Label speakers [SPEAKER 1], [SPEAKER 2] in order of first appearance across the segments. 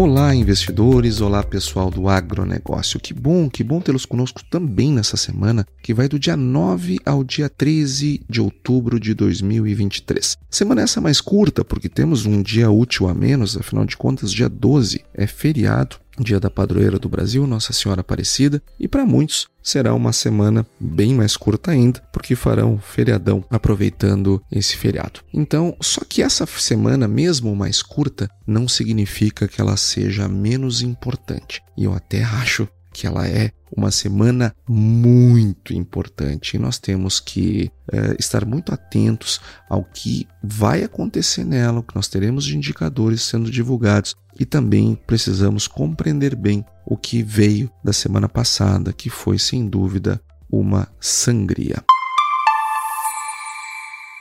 [SPEAKER 1] Olá, investidores! Olá, pessoal do agronegócio. Que bom, que bom tê-los conosco também nessa semana, que vai do dia 9 ao dia 13 de outubro de 2023. Semana essa mais curta, porque temos um dia útil a menos, afinal de contas, dia 12 é feriado dia da padroeira do Brasil, Nossa Senhora Aparecida, e para muitos será uma semana bem mais curta ainda, porque farão feriadão aproveitando esse feriado. Então, só que essa semana, mesmo mais curta, não significa que ela seja menos importante. E eu até acho que ela é uma semana muito importante e nós temos que é, estar muito atentos ao que vai acontecer nela, o que nós teremos de indicadores sendo divulgados e também precisamos compreender bem o que veio da semana passada, que foi sem dúvida uma sangria.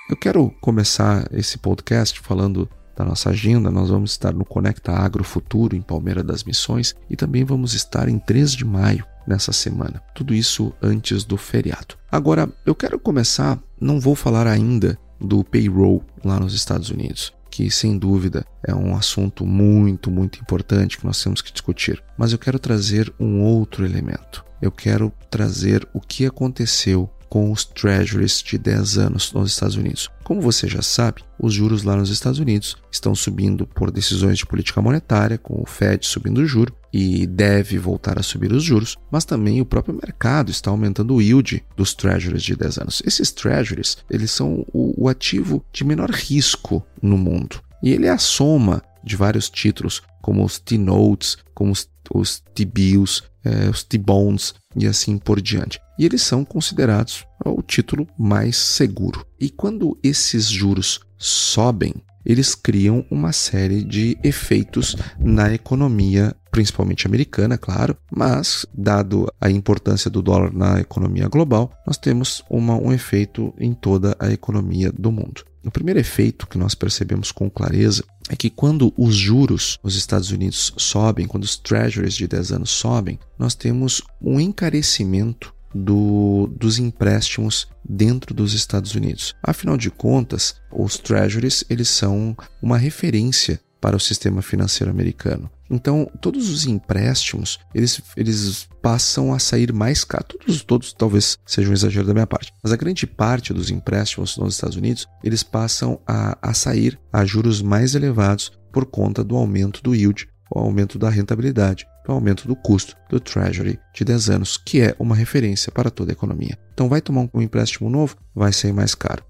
[SPEAKER 1] Eu quero começar esse podcast falando da nossa agenda, nós vamos estar no Conecta Agro Futuro em Palmeira das Missões e também vamos estar em 3 de maio nessa semana. Tudo isso antes do feriado. Agora, eu quero começar, não vou falar ainda do payroll lá nos Estados Unidos, que sem dúvida é um assunto muito, muito importante que nós temos que discutir. Mas eu quero trazer um outro elemento. Eu quero trazer o que aconteceu com os treasuries de 10 anos nos Estados Unidos. Como você já sabe, os juros lá nos Estados Unidos estão subindo por decisões de política monetária, com o Fed subindo o juro e deve voltar a subir os juros, mas também o próprio mercado está aumentando o yield dos treasuries de 10 anos. Esses treasuries, eles são o, o ativo de menor risco no mundo. E ele é a soma de vários títulos, como os T-Notes, como os, os T-Bills, eh, os T-Bonds e assim por diante e eles são considerados o título mais seguro. E quando esses juros sobem, eles criam uma série de efeitos na economia, principalmente americana, claro, mas, dado a importância do dólar na economia global, nós temos uma, um efeito em toda a economia do mundo. O primeiro efeito que nós percebemos com clareza é que quando os juros nos Estados Unidos sobem, quando os treasuries de 10 anos sobem, nós temos um encarecimento do, dos empréstimos dentro dos Estados Unidos. Afinal de contas, os treasuries eles são uma referência para o sistema financeiro americano. Então, todos os empréstimos, eles, eles passam a sair mais caros. Todos, todos talvez seja um exagero da minha parte, mas a grande parte dos empréstimos nos Estados Unidos, eles passam a, a sair a juros mais elevados por conta do aumento do yield, o aumento da rentabilidade do aumento do custo do Treasury de 10 anos, que é uma referência para toda a economia. Então, vai tomar um empréstimo novo, vai ser mais caro.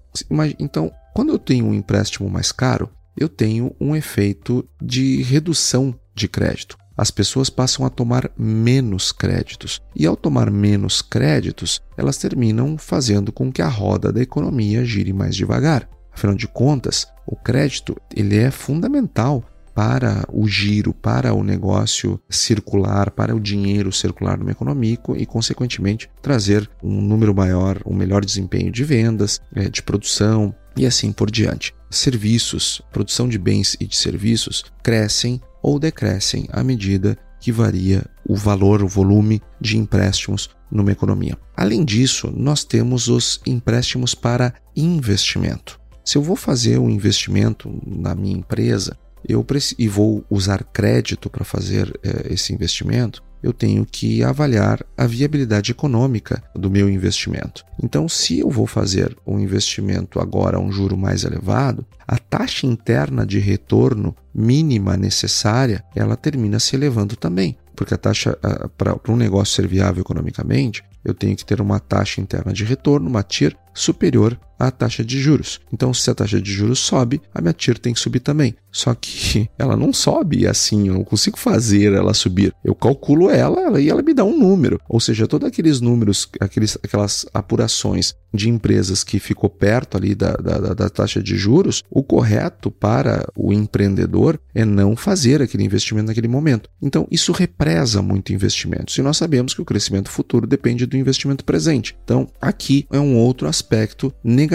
[SPEAKER 1] Então, quando eu tenho um empréstimo mais caro, eu tenho um efeito de redução de crédito. As pessoas passam a tomar menos créditos. E ao tomar menos créditos, elas terminam fazendo com que a roda da economia gire mais devagar. Afinal de contas, o crédito ele é fundamental para o giro, para o negócio circular, para o dinheiro circular numa economia e, consequentemente, trazer um número maior, um melhor desempenho de vendas, é, de produção e assim por diante. Serviços, produção de bens e de serviços crescem ou decrescem à medida que varia o valor, o volume de empréstimos numa economia. Além disso, nós temos os empréstimos para investimento. Se eu vou fazer um investimento na minha empresa, eu e vou usar crédito para fazer é, esse investimento, eu tenho que avaliar a viabilidade econômica do meu investimento. Então, se eu vou fazer um investimento agora a um juro mais elevado, a taxa interna de retorno mínima necessária, ela termina se elevando também, porque a taxa para um negócio ser viável economicamente, eu tenho que ter uma taxa interna de retorno, uma TIR, superior a taxa de juros. Então, se a taxa de juros sobe, a minha TIR tem que subir também. Só que ela não sobe assim, eu não consigo fazer ela subir. Eu calculo ela, ela e ela me dá um número. Ou seja, todos aqueles números, aqueles, aquelas apurações de empresas que ficou perto ali da, da, da taxa de juros, o correto para o empreendedor é não fazer aquele investimento naquele momento. Então, isso represa muito investimentos. E nós sabemos que o crescimento futuro depende do investimento presente. Então, aqui é um outro aspecto negativo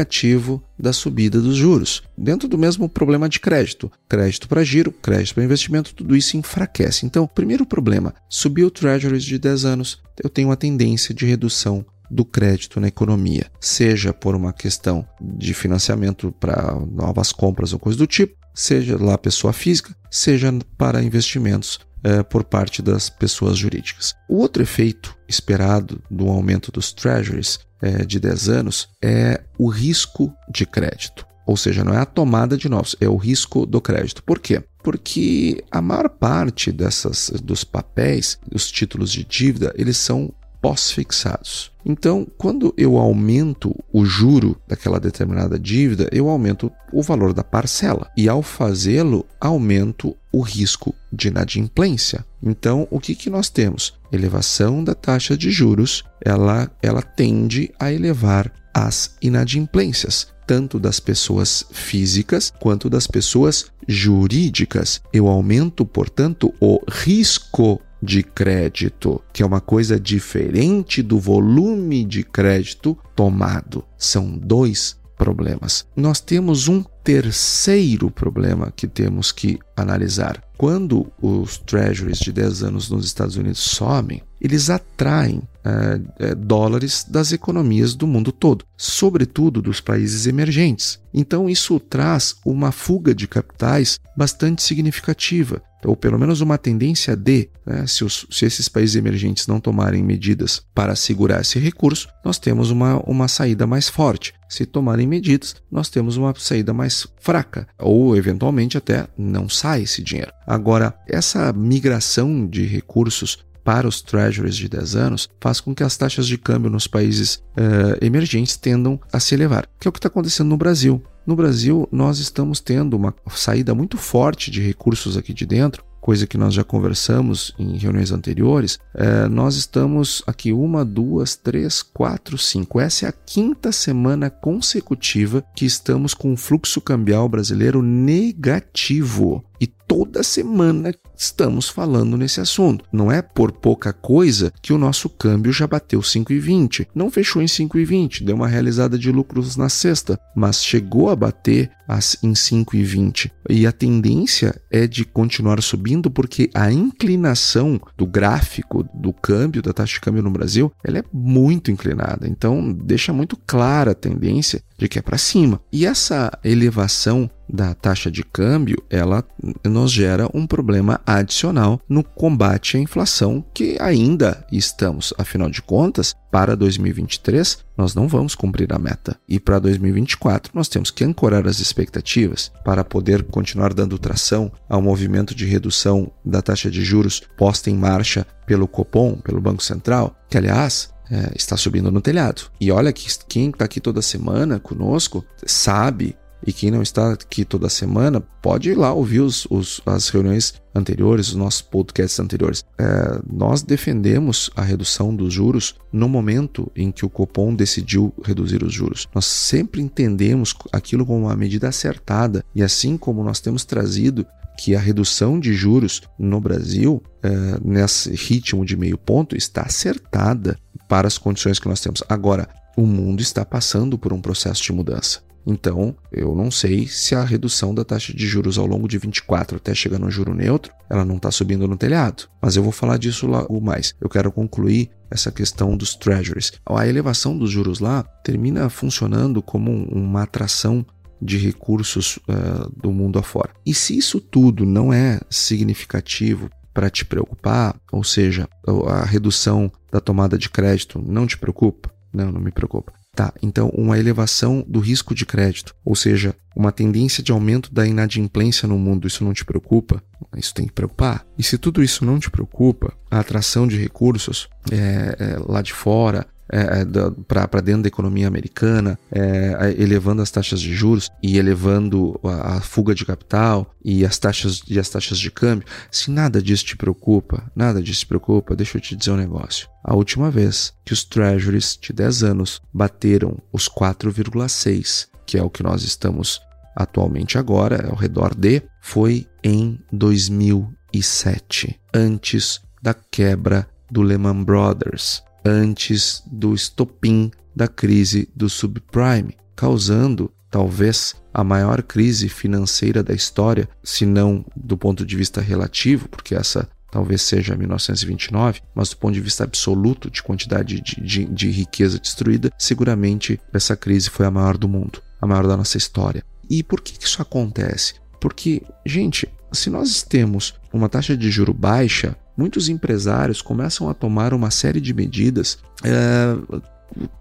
[SPEAKER 1] da subida dos juros. Dentro do mesmo problema de crédito, crédito para giro, crédito para investimento, tudo isso enfraquece. Então, primeiro problema, subiu o Treasuries de 10 anos, eu tenho uma tendência de redução do crédito na economia, seja por uma questão de financiamento para novas compras ou coisa do tipo, seja lá pessoa física, seja para investimentos eh, por parte das pessoas jurídicas. O outro efeito esperado do aumento dos treasuries eh, de 10 anos é o risco de crédito. Ou seja, não é a tomada de novos, é o risco do crédito. Por quê? Porque a maior parte dessas dos papéis, os títulos de dívida, eles são pós-fixados. Então, quando eu aumento o juro daquela determinada dívida, eu aumento o valor da parcela e, ao fazê-lo, aumento o risco de inadimplência. Então, o que, que nós temos? Elevação da taxa de juros, ela, ela tende a elevar as inadimplências, tanto das pessoas físicas quanto das pessoas jurídicas. Eu aumento, portanto, o risco de crédito, que é uma coisa diferente do volume de crédito tomado. São dois problemas. Nós temos um terceiro problema que temos que analisar. Quando os treasuries de 10 anos nos Estados Unidos sobem, eles atraem é, é, dólares das economias do mundo todo, sobretudo dos países emergentes. Então, isso traz uma fuga de capitais bastante significativa ou pelo menos uma tendência de, né, se, os, se, esses países emergentes não tomarem medidas para segurar esse recurso, nós temos uma, uma saída mais forte. Se tomarem medidas, nós temos uma saída mais fraca, ou eventualmente até não sai esse dinheiro. Agora, essa migração de recursos para os treasuries de 10 anos faz com que as taxas de câmbio nos países uh, emergentes tendam a se elevar, que é o que está acontecendo no Brasil. No Brasil, nós estamos tendo uma saída muito forte de recursos aqui de dentro, coisa que nós já conversamos em reuniões anteriores. É, nós estamos aqui uma, duas, três, quatro, cinco. Essa é a quinta semana consecutiva que estamos com o fluxo cambial brasileiro negativo. E toda semana estamos falando nesse assunto. Não é por pouca coisa que o nosso câmbio já bateu 5,20. Não fechou em 5,20, deu uma realizada de lucros na sexta, mas chegou a bater em 5,20. E a tendência é de continuar subindo porque a inclinação do gráfico do câmbio, da taxa de câmbio no Brasil, ela é muito inclinada. Então, deixa muito clara a tendência de que é para cima. E essa elevação da taxa de câmbio, ela nos gera um problema adicional no combate à inflação que ainda estamos, afinal de contas, para 2023 nós não vamos cumprir a meta. E para 2024 nós temos que ancorar as expectativas para poder continuar dando tração ao movimento de redução da taxa de juros posta em marcha pelo Copom, pelo Banco Central, que aliás é, está subindo no telhado. E olha que quem está aqui toda semana conosco sabe e quem não está aqui toda semana, pode ir lá ouvir os, os as reuniões anteriores, os nossos podcasts anteriores. É, nós defendemos a redução dos juros no momento em que o Copom decidiu reduzir os juros. Nós sempre entendemos aquilo como uma medida acertada e assim como nós temos trazido que a redução de juros no Brasil, é, nesse ritmo de meio ponto, está acertada para as condições que nós temos. Agora, o mundo está passando por um processo de mudança. Então, eu não sei se a redução da taxa de juros ao longo de 24 até chegar no juro neutro, ela não está subindo no telhado. Mas eu vou falar disso lá o mais. Eu quero concluir essa questão dos treasuries. A elevação dos juros lá termina funcionando como uma atração de recursos uh, do mundo afora. E se isso tudo não é significativo para te preocupar, ou seja, a redução da tomada de crédito não te preocupa? Não, não me preocupa. Tá, então uma elevação do risco de crédito, ou seja, uma tendência de aumento da inadimplência no mundo, isso não te preocupa? Isso tem que preocupar. E se tudo isso não te preocupa, a atração de recursos é, é, lá de fora, é, é para dentro da economia americana, é, elevando as taxas de juros e elevando a, a, fuga de capital e as taxas e as taxas de câmbio, se nada disso te preocupa, nada disso te preocupa, deixa eu te dizer um negócio. A última vez que os treasuries de 10 anos bateram os 4,6, que é o que nós estamos atualmente agora, ao redor de, foi em 2007, antes da quebra do Lehman Brothers, antes do estopim da crise do subprime, causando talvez a maior crise financeira da história, se não do ponto de vista relativo, porque essa talvez seja 1929, mas do ponto de vista absoluto de quantidade de, de, de riqueza destruída, seguramente essa crise foi a maior do mundo, a maior da nossa história. E por que isso acontece? Porque, gente, se nós temos uma taxa de juro baixa, muitos empresários começam a tomar uma série de medidas é,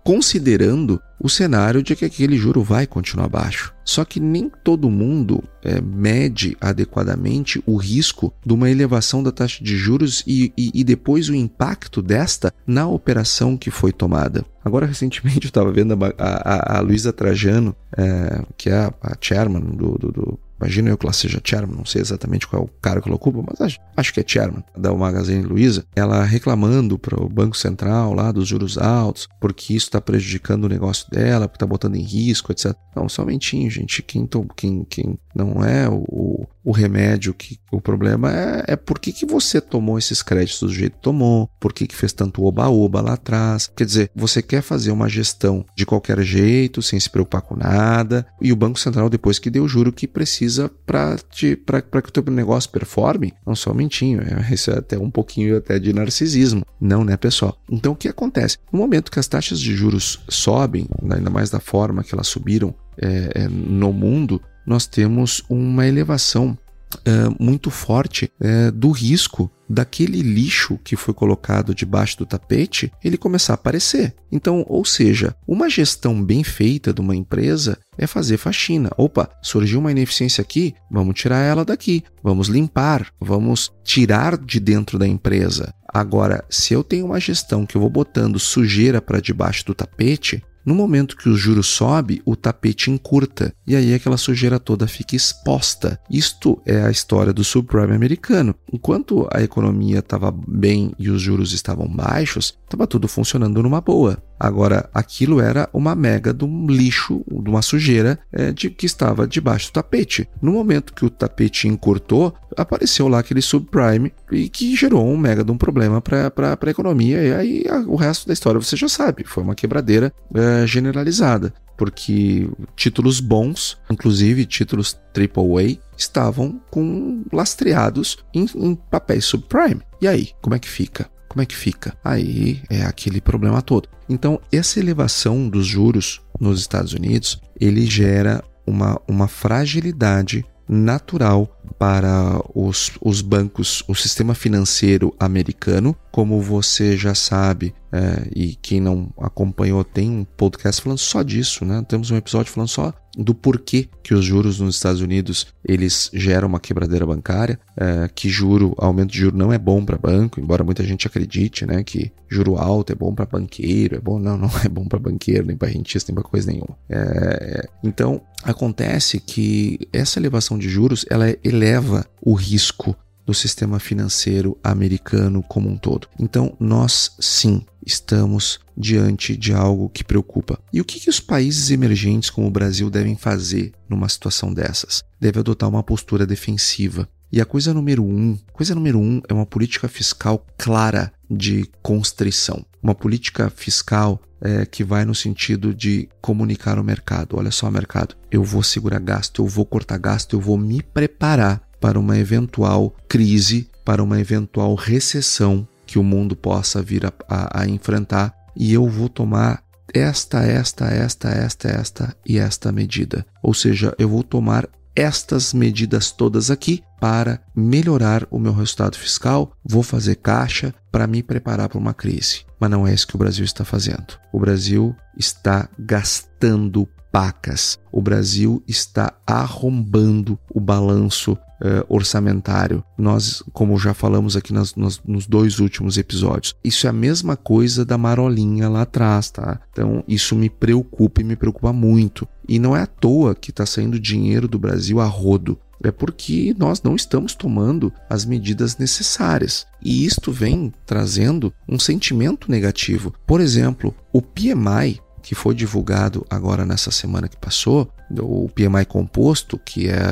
[SPEAKER 1] considerando o cenário de que aquele juro vai continuar baixo. Só que nem todo mundo é, mede adequadamente o risco de uma elevação da taxa de juros e, e, e depois o impacto desta na operação que foi tomada. Agora, recentemente, eu estava vendo a, a, a Luísa Trajano, é, que é a, chairman do, do, do Imagino eu que ela seja chairman, não sei exatamente qual é o cargo que ela ocupa, mas acho, acho que é chairman da Magazine Luiza, ela reclamando para o Banco Central lá dos juros altos, porque isso está prejudicando o negócio dela, porque está botando em risco, etc. Não, somente, gente, quem, quem, quem não é o, o remédio, que o problema é, é por que, que você tomou esses créditos do jeito que tomou, por que, que fez tanto oba-oba lá atrás. Quer dizer, você quer fazer uma gestão de qualquer jeito, sem se preocupar com nada, e o Banco Central, depois que deu o juro que precisa para que o teu negócio performe, não só mentinho, é, isso é até um pouquinho até de narcisismo. Não, né, pessoal? Então o que acontece? No momento que as taxas de juros sobem, ainda mais da forma que elas subiram é, é, no mundo, nós temos uma elevação é, muito forte é, do risco daquele lixo que foi colocado debaixo do tapete ele começar a aparecer. Então, ou seja, uma gestão bem feita de uma empresa é fazer faxina. Opa, surgiu uma ineficiência aqui, vamos tirar ela daqui, vamos limpar, vamos tirar de dentro da empresa. Agora, se eu tenho uma gestão que eu vou botando sujeira para debaixo do tapete, no momento que o juro sobe, o tapete encurta e aí aquela sujeira toda fica exposta. Isto é a história do subprime americano. Enquanto a economia estava bem e os juros estavam baixos, estava tudo funcionando numa boa. Agora, aquilo era uma mega de um lixo, de uma sujeira é, de, que estava debaixo do tapete. No momento que o tapete encurtou, apareceu lá aquele subprime e que gerou um mega de um problema para a economia. E aí a, o resto da história você já sabe, foi uma quebradeira é, generalizada porque títulos bons, inclusive títulos AAA, estavam com lastreados em, em papéis subprime. E aí, como é que fica? Como é que fica? Aí é aquele problema todo. Então, essa elevação dos juros nos Estados Unidos, ele gera uma, uma fragilidade natural para os, os bancos, o sistema financeiro americano. Como você já sabe, é, e quem não acompanhou, tem um podcast falando só disso, né? Temos um episódio falando só do porquê que os juros nos Estados Unidos eles geram uma quebradeira bancária, é, que juro, aumento de juro não é bom para banco, embora muita gente acredite, né, que juro alto é bom para banqueiro, é bom, não, não é bom para banqueiro, nem para rentista, nem para coisa nenhuma. É, então acontece que essa elevação de juros ela eleva o risco do sistema financeiro americano como um todo. Então, nós sim estamos diante de algo que preocupa. E o que, que os países emergentes como o Brasil devem fazer numa situação dessas? Deve adotar uma postura defensiva. E a coisa número um, coisa número um é uma política fiscal clara de constrição. Uma política fiscal é, que vai no sentido de comunicar ao mercado: olha só, mercado, eu vou segurar gasto, eu vou cortar gasto, eu vou me preparar para uma eventual crise, para uma eventual recessão que o mundo possa vir a, a, a enfrentar e eu vou tomar esta, esta, esta, esta, esta e esta medida. Ou seja, eu vou tomar estas medidas todas aqui para melhorar o meu resultado fiscal, vou fazer caixa para me preparar para uma crise. Mas não é isso que o Brasil está fazendo. O Brasil está gastando pacas. O Brasil está arrombando o balanço uh, orçamentário. Nós, como já falamos aqui nas, nas, nos dois últimos episódios, isso é a mesma coisa da marolinha lá atrás, tá? Então, isso me preocupa e me preocupa muito. E não é à toa que está saindo dinheiro do Brasil a rodo é porque nós não estamos tomando as medidas necessárias. E isto vem trazendo um sentimento negativo. Por exemplo, o PMI, que foi divulgado agora nessa semana que passou, o PMI composto, que é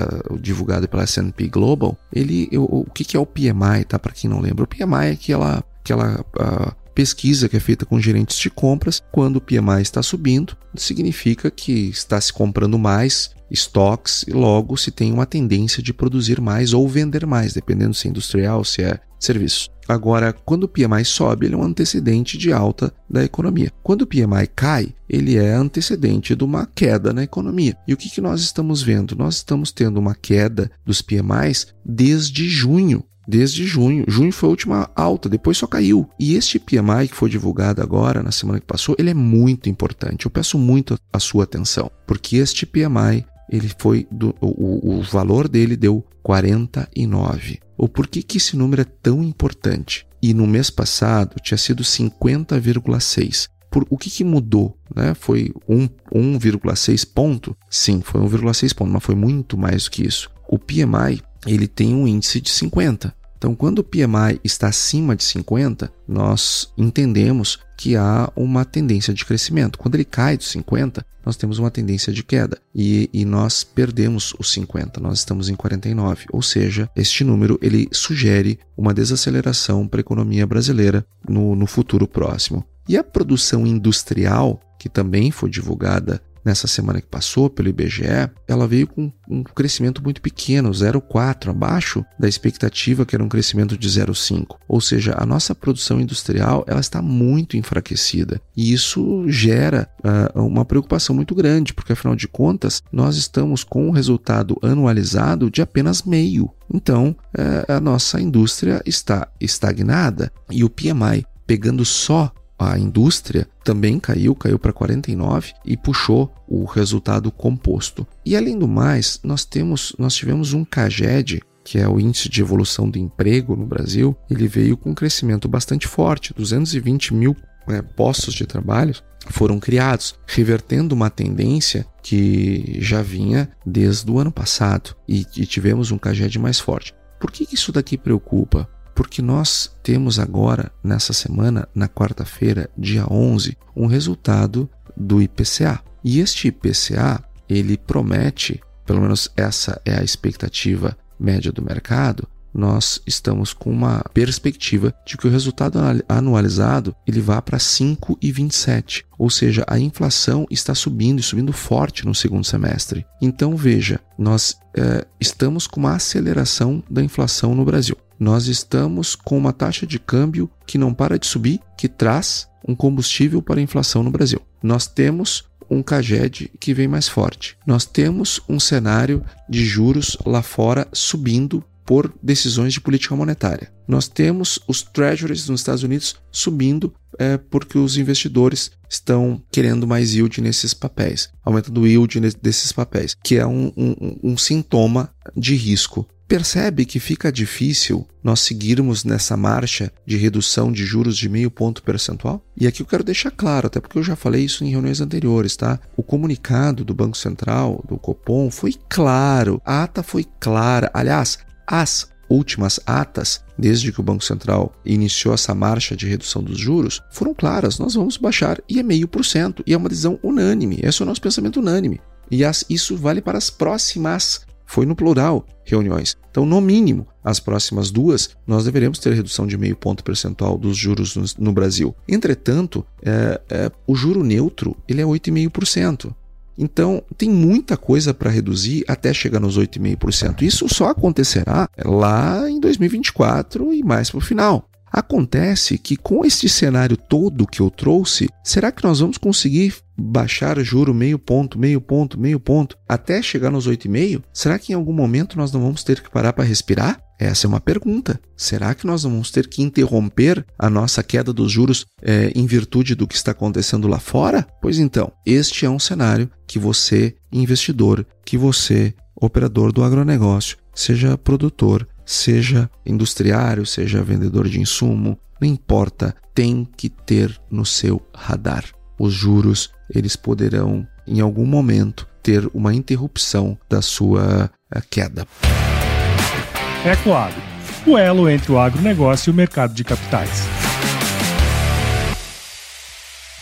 [SPEAKER 1] divulgado pela S&P Global, ele, o, o que, é o PMI, tá? Para quem não lembra, o PMI é aquela, aquela uh, pesquisa que é feita com gerentes de compras. Quando o PMI está subindo, significa que está se comprando mais estoques e logo se tem uma tendência de produzir mais ou vender mais, dependendo se é industrial, se é serviço. Agora, quando o PMI sobe, ele é um antecedente de alta da economia. Quando o PMI cai, ele é antecedente de uma queda na economia. E o que, que nós estamos vendo? Nós estamos tendo uma queda dos PMIs desde junho desde junho. Junho foi a última alta, depois só caiu. E este PMI que foi divulgado agora, na semana que passou, ele é muito importante. Eu peço muito a sua atenção, porque este PMI ele foi do, o, o valor dele deu 49. O porquê que esse número é tão importante? E no mês passado tinha sido 50,6. Por, o que, que mudou? Né? Foi 1,6 ponto? Sim, foi 1,6 ponto, mas foi muito mais do que isso. O PMI ele tem um índice de 50. Então, quando o PMI está acima de 50, nós entendemos que há uma tendência de crescimento. Quando ele cai de 50, nós temos uma tendência de queda e, e, nós perdemos os 50, nós estamos em 49. Ou seja, este número ele sugere uma desaceleração para a economia brasileira no, no futuro próximo. E a produção industrial, que também foi divulgada nessa semana que passou pelo IBGE, ela veio com um crescimento muito pequeno, 0,4, abaixo da expectativa que era um crescimento de 0,5. Ou seja, a nossa produção industrial ela está muito enfraquecida e isso gera uh, uma preocupação muito grande, porque afinal de contas nós estamos com um resultado anualizado de apenas meio. Então, uh, a nossa indústria está estagnada e o PMI pegando só a indústria também caiu, caiu para 49 e puxou o resultado composto. E além do mais, nós temos, nós tivemos um CAGED, que é o índice de evolução do emprego no Brasil, ele veio com um crescimento bastante forte, 220 mil né, postos de trabalho foram criados, revertendo uma tendência que já vinha desde o ano passado e, e tivemos um CAGED mais forte. Por que isso daqui preocupa? Porque nós temos agora, nessa semana, na quarta-feira, dia 11, um resultado do IPCA. E este IPCA, ele promete, pelo menos essa é a expectativa média do mercado, nós estamos com uma perspectiva de que o resultado anualizado ele vá para 5,27, ou seja, a inflação está subindo e subindo forte no segundo semestre. Então veja, nós é, estamos com uma aceleração da inflação no Brasil nós estamos com uma taxa de câmbio que não para de subir, que traz um combustível para a inflação no Brasil. Nós temos um CAGED que vem mais forte. Nós temos um cenário de juros lá fora subindo por decisões de política monetária. Nós temos os treasuries nos Estados Unidos subindo é, porque os investidores estão querendo mais yield nesses papéis, aumentando o yield desses papéis, que é um, um, um sintoma de risco Percebe que fica difícil nós seguirmos nessa marcha de redução de juros de meio ponto percentual? E aqui eu quero deixar claro, até porque eu já falei isso em reuniões anteriores, tá? O comunicado do Banco Central, do Copom, foi claro, a ata foi clara. Aliás, as últimas atas, desde que o Banco Central iniciou essa marcha de redução dos juros, foram claras. Nós vamos baixar e é meio por cento. E é uma decisão unânime. Esse é o nosso pensamento unânime. E as, isso vale para as próximas foi no plural reuniões. Então, no mínimo, as próximas duas, nós deveremos ter redução de meio ponto percentual dos juros no, no Brasil. Entretanto, é, é, o juro neutro ele é 8,5%. Então, tem muita coisa para reduzir até chegar nos 8,5%. Isso só acontecerá lá em 2024 e mais para o final. Acontece que com este cenário todo que eu trouxe, será que nós vamos conseguir baixar juro meio ponto, meio ponto, meio ponto, até chegar nos 8,5? Será que em algum momento nós não vamos ter que parar para respirar? Essa é uma pergunta. Será que nós vamos ter que interromper a nossa queda dos juros é, em virtude do que está acontecendo lá fora? Pois então, este é um cenário que você, investidor, que você, operador do agronegócio, seja produtor, seja industriário, seja vendedor de insumo, não importa, tem que ter no seu radar. Os juros, eles poderão em algum momento ter uma interrupção da sua eh, queda.
[SPEAKER 2] Ecoagro, o elo entre o agronegócio e o mercado de capitais.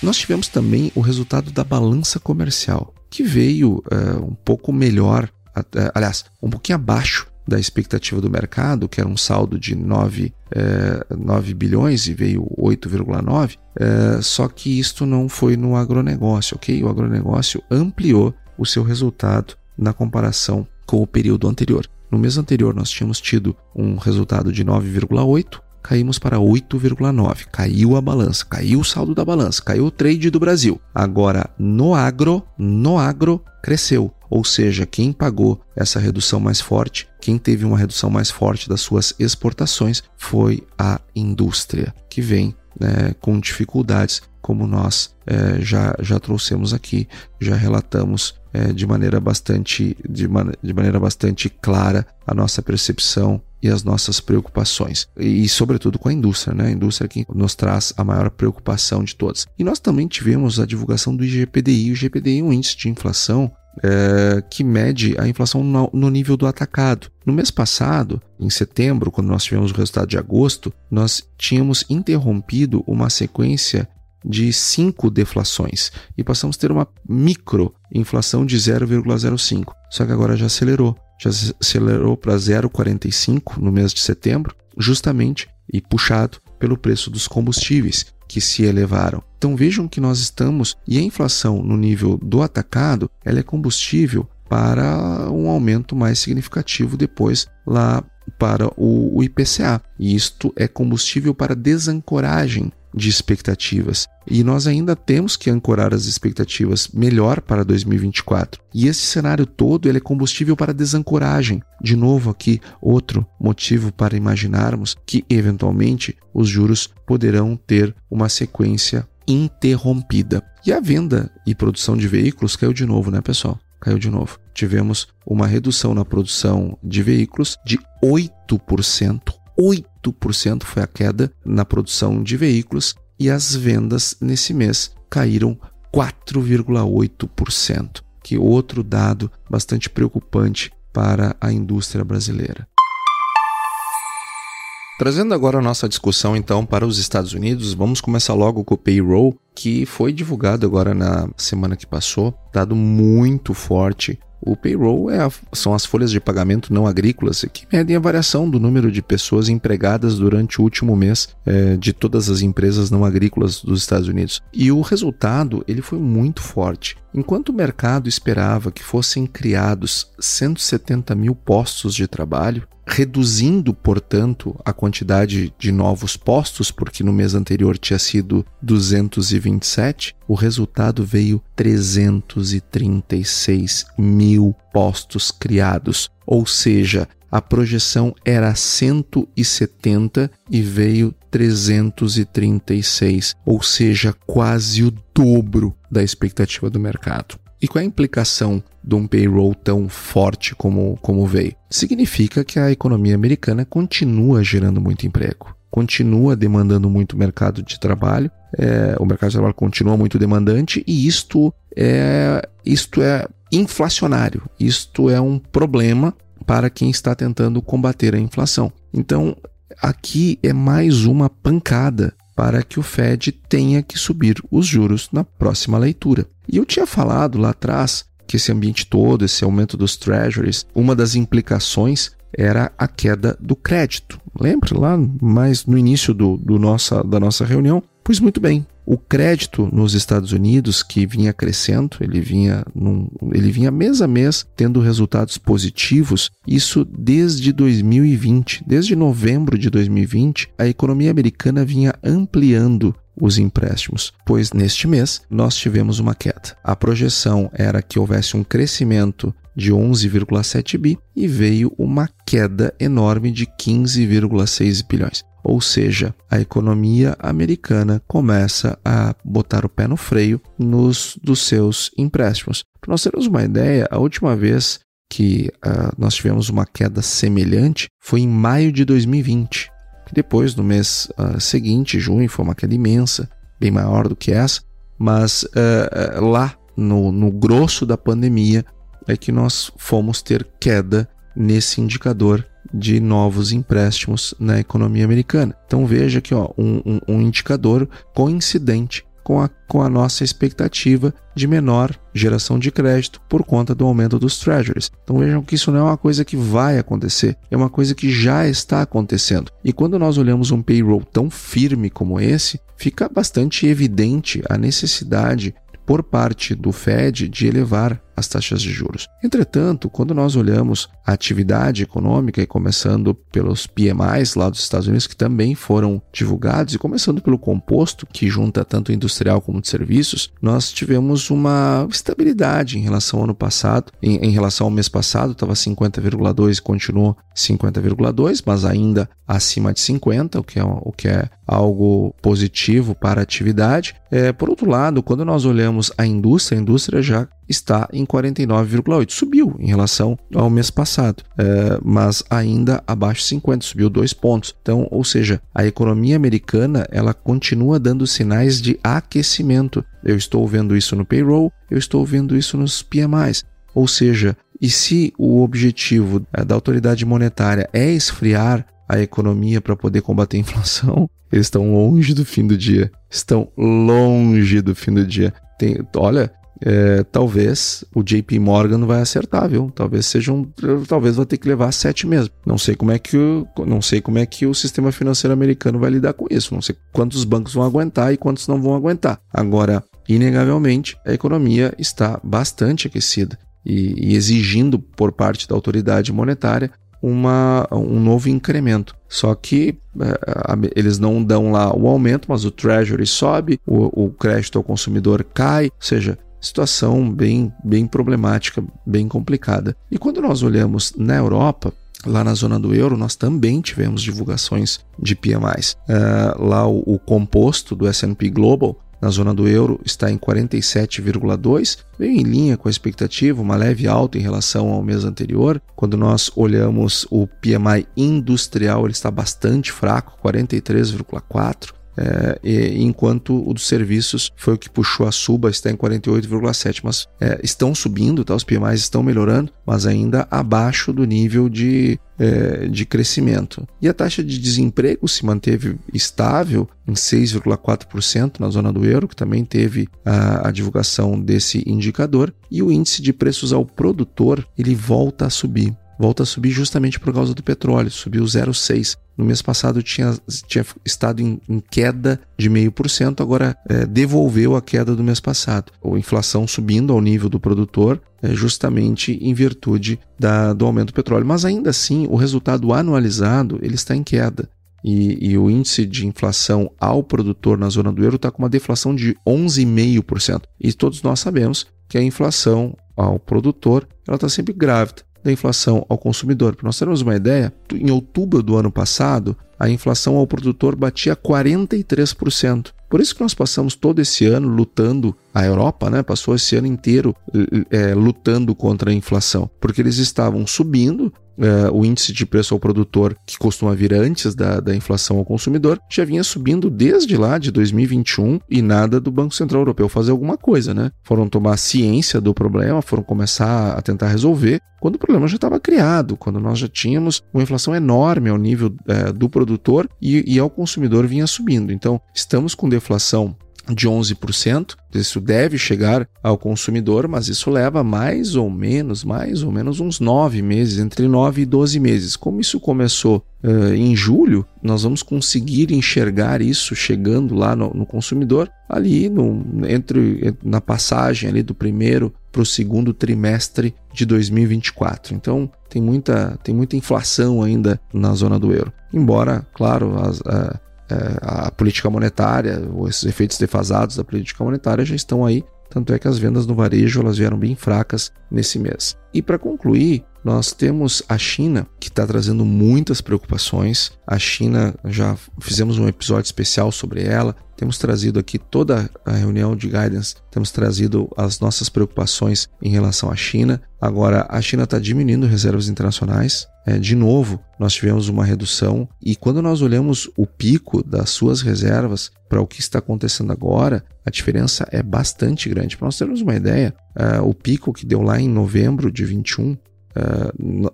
[SPEAKER 1] Nós tivemos também o resultado da balança comercial, que veio uh, um pouco melhor, uh, aliás, um pouquinho abaixo da expectativa do mercado, que era um saldo de 9, eh, 9 bilhões e veio 8,9, eh, só que isto não foi no agronegócio, ok? O agronegócio ampliou o seu resultado na comparação com o período anterior. No mês anterior, nós tínhamos tido um resultado de 9,8, caímos para 8,9. Caiu a balança, caiu o saldo da balança, caiu o trade do Brasil. Agora, no agro, no agro cresceu. Ou seja, quem pagou essa redução mais forte, quem teve uma redução mais forte das suas exportações foi a indústria, que vem né, com dificuldades, como nós é, já, já trouxemos aqui, já relatamos é, de maneira bastante de, man de maneira bastante clara a nossa percepção e as nossas preocupações. E, e, sobretudo com a indústria, né? A indústria que nos traz a maior preocupação de todas. E nós também tivemos a divulgação do IGPDI. O IGPDI é um índice de inflação é, que mede a inflação no, no, nível do atacado. No mês passado, em setembro, quando nós tivemos o resultado de agosto, nós tínhamos interrompido uma sequência de cinco deflações e passamos a ter uma microinflação de 0,05. Só que agora já acelerou, já acelerou para 0,45 no mês de setembro, justamente e puxado pelo preço dos combustíveis que se elevaram. Então vejam que nós estamos e a inflação no nível do atacado, ela é combustível para um aumento mais significativo depois lá para o, IPCA. E isto é combustível para desancoragem de expectativas. E nós ainda temos que ancorar as expectativas melhor para 2024. E esse cenário todo ele é combustível para desancoragem. De novo aqui outro motivo para imaginarmos que eventualmente os juros poderão ter uma sequência interrompida. E a venda e produção de veículos caiu de novo, né, pessoal? Caiu de novo. Tivemos uma redução na produção de veículos de 8%. 8% foi a queda na produção de veículos e as vendas nesse mês caíram 4,8%, que outro dado bastante preocupante para a indústria brasileira. Trazendo agora a nossa discussão então para os Estados Unidos, vamos começar logo com o payroll, que foi divulgado agora na semana que passou, dado muito forte o payroll é a, são as folhas de pagamento não agrícolas que medem a variação do número de pessoas empregadas durante o último mês é, de todas as empresas não agrícolas dos Estados Unidos. E o resultado ele foi muito forte. Enquanto o mercado esperava que fossem criados 170 mil postos de trabalho, reduzindo, portanto, a quantidade de novos postos, porque no mês anterior tinha sido 227, o resultado veio 336 mil postos criados, ou seja, a projeção era 170 e veio 336, ou seja, quase o dobro da expectativa do mercado. E qual é a implicação de um payroll tão forte como, como veio? Significa que a economia americana continua gerando muito emprego, continua demandando muito mercado de trabalho, é, o mercado de trabalho continua muito demandante e isto é, isto é inflacionário, isto é um problema para quem está tentando combater a inflação. Então, aqui é mais uma pancada para que o Fed tenha que subir os juros na próxima leitura. E eu tinha falado lá atrás que esse ambiente todo, esse aumento dos treasuries, uma das implicações era a queda do crédito. Lembra lá mais no início do, do nossa, da nossa reunião? Pois muito bem, o crédito nos Estados Unidos, que vinha crescendo, ele vinha, num, ele vinha mês a mês tendo resultados positivos, isso desde 2020, desde novembro de 2020, a economia americana vinha ampliando os empréstimos, pois neste mês nós tivemos uma queda. A projeção era que houvesse um crescimento de 11,7 bi e veio uma queda enorme de 15,6 bilhões. Ou seja, a economia americana começa a botar o pé no freio nos dos seus empréstimos. Para nós termos uma ideia, a última vez que uh, nós tivemos uma queda semelhante foi em maio de 2020. Que depois, no mês uh, seguinte, junho, foi uma queda imensa, bem maior do que essa, mas uh, lá no, no grosso da pandemia é que nós fomos ter queda nesse indicador de novos empréstimos na economia americana. Então veja aqui ó, um, um, um indicador coincidente com a, com a nossa expectativa de menor geração de crédito por conta do aumento dos treasuries. Então vejam que isso não é uma coisa que vai acontecer, é uma coisa que já está acontecendo. E quando nós olhamos um payroll tão firme como esse, fica bastante evidente a necessidade por parte do Fed de elevar as taxas de juros. Entretanto, quando nós olhamos a atividade econômica, e começando pelos PMIs lá dos Estados Unidos, que também foram divulgados, e começando pelo composto, que junta tanto industrial como de serviços, nós tivemos uma estabilidade em relação ao ano passado. Em, em relação ao mês passado, estava 50,2 e continuou 50,2, mas ainda acima de 50, o que é, o que é algo positivo para a atividade. É, por outro lado, quando nós olhamos a indústria, a indústria já está em 49,8. Subiu em relação ao mês passado, é, mas ainda abaixo de 50, subiu dois pontos. Então, ou seja, a economia americana ela continua dando sinais de aquecimento. Eu estou vendo isso no payroll, eu estou vendo isso nos PMIs. Ou seja, e se o objetivo é, da autoridade monetária é esfriar a economia para poder combater a inflação, eles estão longe do fim do dia. Estão longe do fim do dia. Tem, olha, é, talvez o JP Morgan vai acertar, viu? Talvez seja um, talvez vai ter que levar sete mesmo. Não sei como é que o, não sei como é que o sistema financeiro americano vai lidar com isso. Não sei quantos bancos vão aguentar e quantos não vão aguentar. Agora, inegavelmente, a economia está bastante aquecida e, e exigindo por parte da autoridade monetária uma, um novo incremento. Só que é, eles não dão lá o aumento, mas o Treasury sobe, o, o crédito ao consumidor cai, ou seja, situação bem, bem problemática, bem complicada. E quando nós olhamos na Europa, lá na zona do euro, nós também tivemos divulgações de PMIs. Uh, lá o, o, composto do S&P Global na zona do euro está em 47,2, veio em linha com a expectativa, uma leve alta em relação ao mês anterior. Quando nós olhamos o PMI industrial, ele está bastante fraco, 43,4. É, e, enquanto o dos serviços foi o que puxou a suba, está em 48,7, mas é, estão subindo, tá? os PMIs estão melhorando, mas ainda abaixo do nível de, é, de crescimento. E a taxa de desemprego se manteve estável em 6,4% na zona do euro, que também teve a, a divulgação desse indicador, e o índice de preços ao produtor ele volta a subir volta a subir justamente por causa do petróleo, subiu 0,6. No mês passado tinha, tinha estado em, em queda de 0,5%, agora é, devolveu a queda do mês passado. A inflação subindo ao nível do produtor, é, justamente em virtude da, do aumento do petróleo. Mas ainda assim, o resultado anualizado ele está em queda. E, e, o índice de inflação ao produtor na zona do euro está com uma deflação de 11,5%. E todos nós sabemos que a inflação ao produtor ela está sempre grávida da inflação ao consumidor. Para nós termos uma ideia, em outubro do ano passado, a inflação ao produtor batia 43%. Por isso que nós passamos todo esse ano lutando, a Europa né, passou esse ano inteiro é, lutando contra a inflação, porque eles estavam subindo Uh, o índice de preço ao produtor, que costuma vir antes da, da inflação ao consumidor, já vinha subindo desde lá de 2021 e nada do Banco Central Europeu fazer alguma coisa, né? Foram tomar ciência do problema, foram começar a tentar resolver, quando o problema já estava criado, quando nós já tínhamos uma inflação enorme ao nível uh, do produtor e, e ao consumidor vinha subindo. Então, estamos com deflação de 11%. Isso deve chegar ao consumidor, mas isso leva mais ou menos, mais ou menos uns nove meses, entre nove e 12 meses. Como isso começou uh, em julho, nós vamos conseguir enxergar isso chegando lá no, no consumidor ali no, entre na passagem ali do primeiro para o segundo trimestre de 2024. Então tem muita, tem muita inflação ainda na zona do euro. Embora, claro, as, a política monetária, esses efeitos defasados da política monetária já estão aí, tanto é que as vendas no varejo elas vieram bem fracas nesse mês. E para concluir, Nós temos a China, que está trazendo muitas preocupações. A China, já fizemos um episódio especial sobre ela. Temos trazido aqui toda a reunião de guidance, temos trazido as nossas preocupações em relação à China. Agora, a China está diminuindo reservas internacionais. É, de novo, nós tivemos uma redução. E quando nós olhamos o pico das suas reservas para o que está acontecendo agora, a diferença é bastante grande. Para nós termos uma ideia, uh, o pico que deu lá em novembro de 21, uh,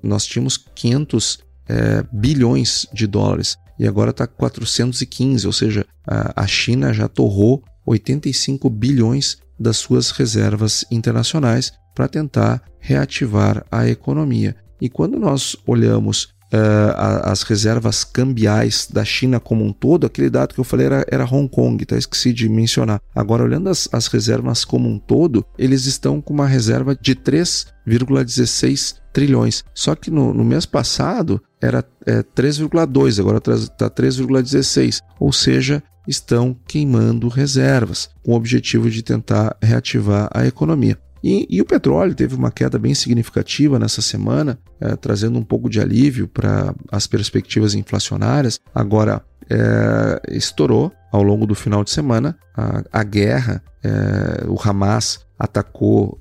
[SPEAKER 1] nós tínhamos 500 uh, é, bilhões de dólares e agora está 415, ou seja, a China já torrou 85 bilhões das suas reservas internacionais para tentar reativar a economia. E quando nós olhamos uh, as reservas cambiais da China como um todo, aquele dado que eu falei era, era Hong Kong, tá? esqueci de mencionar. Agora, olhando as, as reservas como um todo, eles estão com uma reserva de 3,16 trilhões. Só que no, no mês passado era é, 3,2, agora está 3,16. Ou seja, estão queimando reservas, com o objetivo de tentar reativar a economia. E, e, o petróleo teve uma queda bem significativa nessa semana, é, trazendo um pouco de alívio para as perspectivas inflacionárias. Agora, é, estourou ao longo do final de semana a, a guerra, é, o Hamas atacou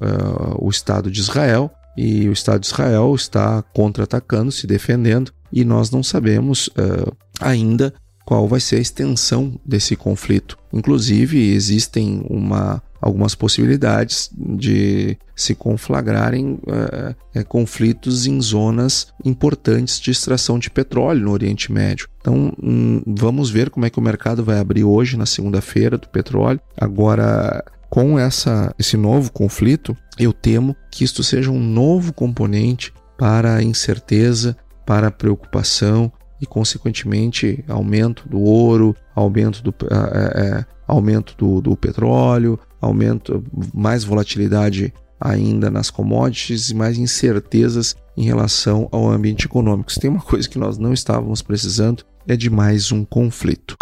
[SPEAKER 1] o Estado de Israel e o Estado de Israel está contra-atacando, se defendendo, e nós não sabemos ainda qual vai ser a extensão desse conflito. Inclusive, existem uma algumas possibilidades de se conflagrarem é, é, conflitos em zonas importantes de extração de petróleo no Oriente Médio. Então, hum, vamos ver como é que o mercado vai abrir hoje, na segunda-feira, do petróleo. Agora, com essa, esse novo conflito, eu temo que isto seja um novo componente para a incerteza, para a preocupação e, consequentemente, aumento do ouro, aumento do, é, é, aumento do, do petróleo, aumento, mais volatilidade ainda nas commodities e mais incertezas em relação ao ambiente econômico. Se tem uma coisa que nós não estávamos precisando, é de mais um conflito.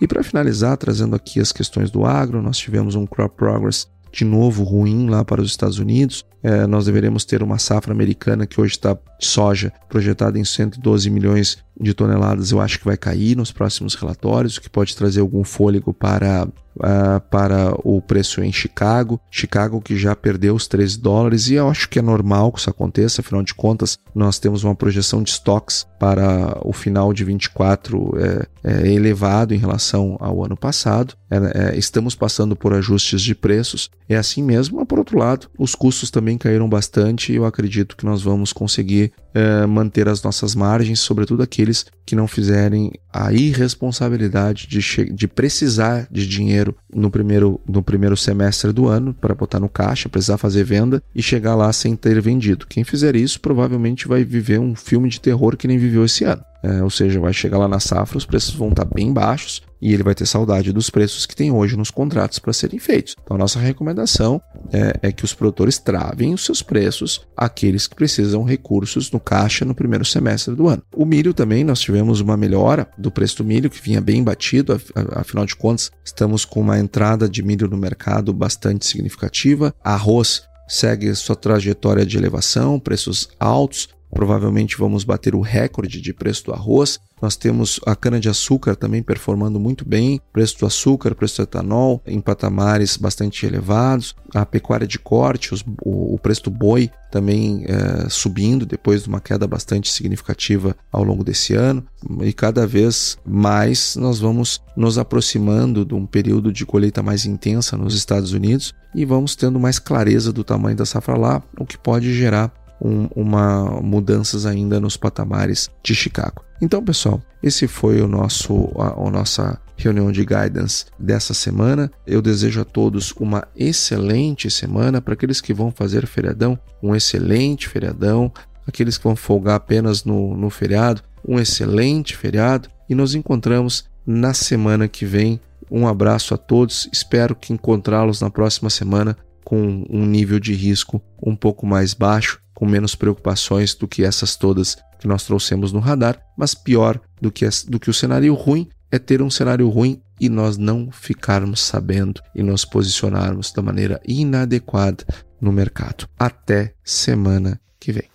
[SPEAKER 1] E para finalizar, trazendo aqui as questões do agro, nós tivemos um crop progress de novo ruim lá para os Estados Unidos. É, nós deveremos ter uma safra americana que hoje está soja projetada em 112 milhões de toneladas. Eu acho que vai cair nos próximos relatórios, o que pode trazer algum fôlego para uh, para o preço em Chicago. Chicago que já perdeu os 13 dólares e eu acho que é normal que isso aconteça, afinal de contas, nós temos uma projeção de estoques para o final de 24 é, é elevado em relação ao ano passado. É, é, estamos passando por ajustes de preços. É assim mesmo, mas por outro lado, os custos também caíram bastante e eu acredito que nós vamos conseguir é, manter as nossas margens, sobretudo aqueles que não fizerem a irresponsabilidade de, de precisar de dinheiro no primeiro, no primeiro semestre do ano para botar no caixa, precisar fazer venda e chegar lá sem ter vendido. Quem fizer isso provavelmente vai viver um filme de terror que nem viveu esse ano. É, ou seja, vai chegar lá na safra, os preços vão estar bem baixos e ele vai ter saudade dos preços que tem hoje nos contratos para serem feitos. Então, nossa recomendação é, é, que os produtores travem os seus preços àqueles que precisam recursos no caixa no primeiro semestre do ano. O milho também, nós tivemos uma melhora do preço do milho, que vinha bem batido, afinal de contas, estamos com uma entrada de milho no mercado bastante significativa. Arroz segue sua trajetória de elevação, preços altos, provavelmente vamos bater o recorde de preço do arroz. Nós temos a cana-de-açúcar também performando muito bem, preço do açúcar, preço do etanol em patamares bastante elevados, a pecuária de corte, os, o, o, preço do boi também é, subindo depois de uma queda bastante significativa ao longo desse ano, e cada vez mais nós vamos nos aproximando de um período de colheita mais intensa nos Estados Unidos e vamos tendo mais clareza do tamanho da safra lá, o que pode gerar um, uma mudanças ainda nos patamares de Chicago. Então, pessoal, esse foi o nosso a, a nossa reunião de guidance dessa semana. Eu desejo a todos uma excelente semana para aqueles que vão fazer feriadão, um excelente feriadão, aqueles que vão folgar apenas no, no feriado, um excelente feriado e nos encontramos na semana que vem. Um abraço a todos, espero que encontrá-los na próxima semana com um nível de risco um pouco mais baixo com menos preocupações do que essas todas que nós trouxemos no radar, mas pior do que, do que o cenário ruim é ter um cenário ruim e nós não ficarmos sabendo e nos posicionarmos da maneira inadequada no mercado. Até semana que vem.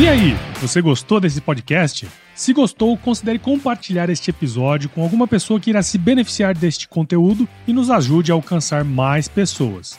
[SPEAKER 2] E aí, você gostou desse podcast? Se gostou, considere compartilhar este episódio com alguma pessoa que irá se beneficiar deste conteúdo e nos ajude a alcançar mais pessoas.